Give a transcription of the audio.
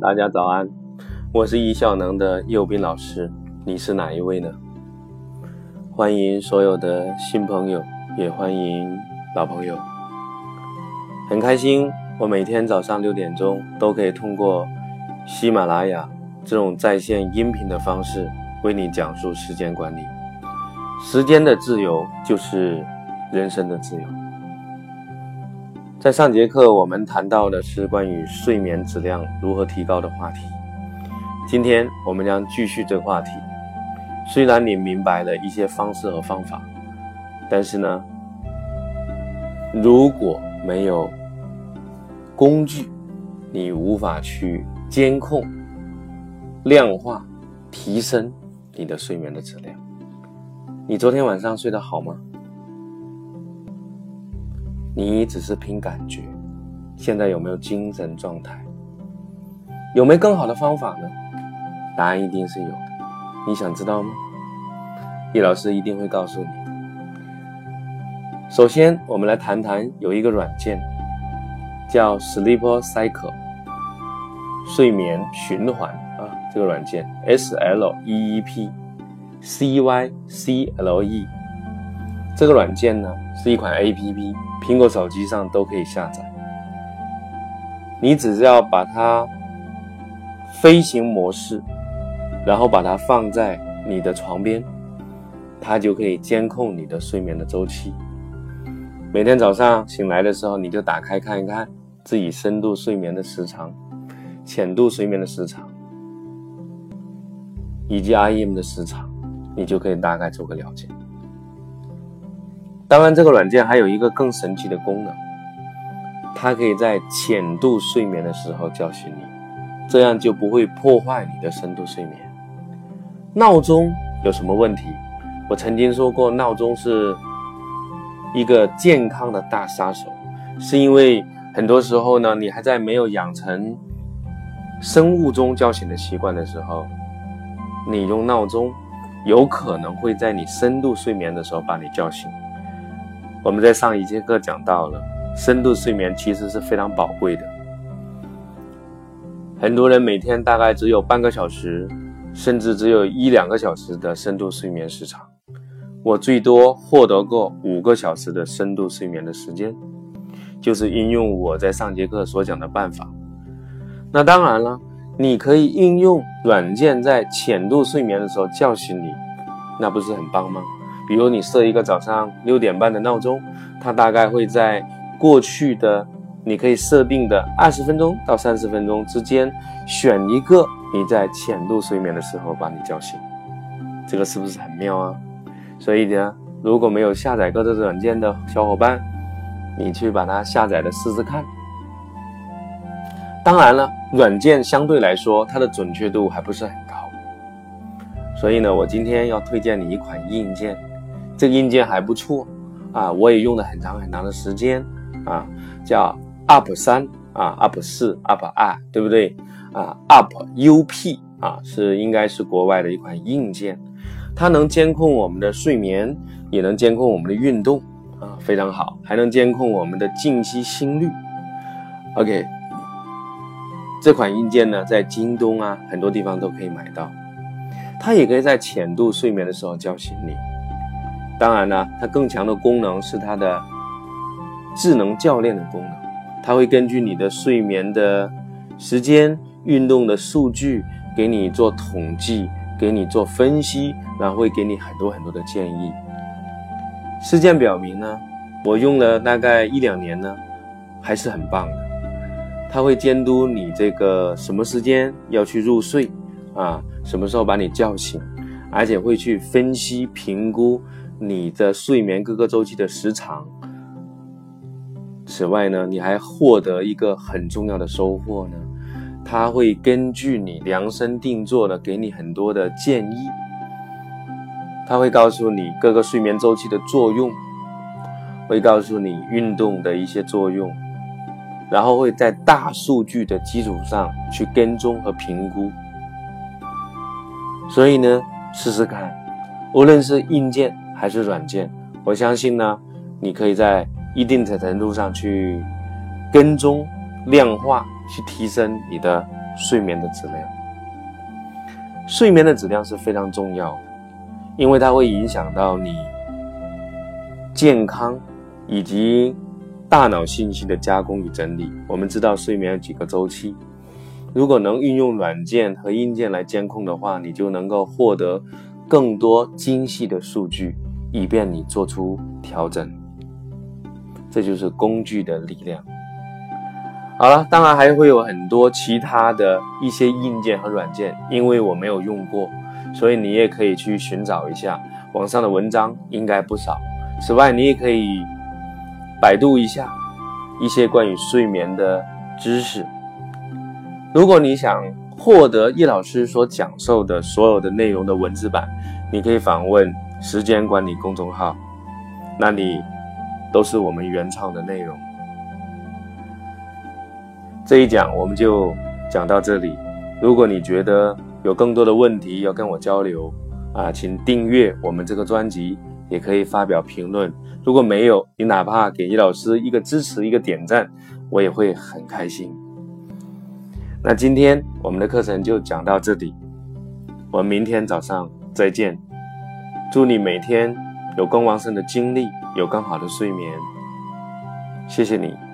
大家早安，我是易效能的右斌老师，你是哪一位呢？欢迎所有的新朋友，也欢迎老朋友。很开心，我每天早上六点钟都可以通过喜马拉雅这种在线音频的方式为你讲述时间管理。时间的自由就是人生的自由。在上节课，我们谈到的是关于睡眠质量如何提高的话题。今天我们将继续这个话题。虽然你明白了一些方式和方法，但是呢，如果没有工具，你无法去监控、量化、提升你的睡眠的质量。你昨天晚上睡得好吗？你只是凭感觉，现在有没有精神状态？有没有更好的方法呢？答案一定是有的。你想知道吗？叶老师一定会告诉你。首先，我们来谈谈有一个软件叫 Sleep Cycle，睡眠循环啊，这个软件 S L E E P C Y C L E，这个软件呢是一款 A P P。苹果手机上都可以下载，你只要把它飞行模式，然后把它放在你的床边，它就可以监控你的睡眠的周期。每天早上醒来的时候，你就打开看一看自己深度睡眠的时长、浅度睡眠的时长以及 REM 的时长，你就可以大概做个了解。当然，这个软件还有一个更神奇的功能，它可以在浅度睡眠的时候叫醒你，这样就不会破坏你的深度睡眠。闹钟有什么问题？我曾经说过，闹钟是一个健康的大杀手，是因为很多时候呢，你还在没有养成生物钟叫醒的习惯的时候，你用闹钟有可能会在你深度睡眠的时候把你叫醒。我们在上一节课讲到了，深度睡眠其实是非常宝贵的。很多人每天大概只有半个小时，甚至只有一两个小时的深度睡眠时长。我最多获得过五个小时的深度睡眠的时间，就是应用我在上节课所讲的办法。那当然了，你可以应用软件在浅度睡眠的时候叫醒你，那不是很棒吗？比如你设一个早上六点半的闹钟，它大概会在过去的你可以设定的二十分钟到三十分钟之间选一个你在浅度睡眠的时候把你叫醒，这个是不是很妙啊？所以呢，如果没有下载过这个软件的小伙伴，你去把它下载的试试看。当然了，软件相对来说它的准确度还不是很高，所以呢，我今天要推荐你一款硬件。这个硬件还不错啊，我也用了很长很长的时间啊，叫 UP 三啊，UP 四，UP 二，对不对啊？UP UP 啊，是应该是国外的一款硬件，它能监控我们的睡眠，也能监控我们的运动啊，非常好，还能监控我们的静息心率。OK，这款硬件呢，在京东啊很多地方都可以买到，它也可以在浅度睡眠的时候叫醒你。当然呢，它更强的功能是它的智能教练的功能，它会根据你的睡眠的时间、运动的数据给你做统计，给你做分析，然后会给你很多很多的建议。实践表明呢，我用了大概一两年呢，还是很棒的。它会监督你这个什么时间要去入睡啊，什么时候把你叫醒，而且会去分析评估。你的睡眠各个周期的时长。此外呢，你还获得一个很重要的收获呢，它会根据你量身定做的给你很多的建议。它会告诉你各个睡眠周期的作用，会告诉你运动的一些作用，然后会在大数据的基础上去跟踪和评估。所以呢，试试看，无论是硬件。还是软件，我相信呢，你可以在一定的程度上去跟踪、量化，去提升你的睡眠的质量。睡眠的质量是非常重要的，因为它会影响到你健康以及大脑信息的加工与整理。我们知道睡眠有几个周期，如果能运用软件和硬件来监控的话，你就能够获得更多精细的数据，以便你做出调整。这就是工具的力量。好了，当然还会有很多其他的一些硬件和软件，因为我没有用过，所以你也可以去寻找一下网上的文章，应该不少。此外，你也可以百度一下一些关于睡眠的知识。如果你想获得叶老师所讲授的所有的内容的文字版，你可以访问时间管理公众号，那里都是我们原创的内容。这一讲我们就讲到这里。如果你觉得有更多的问题要跟我交流啊，请订阅我们这个专辑，也可以发表评论。如果没有，你哪怕给易老师一个支持、一个点赞，我也会很开心。那今天我们的课程就讲到这里，我们明天早上再见。祝你每天有更旺盛的精力，有更好的睡眠。谢谢你。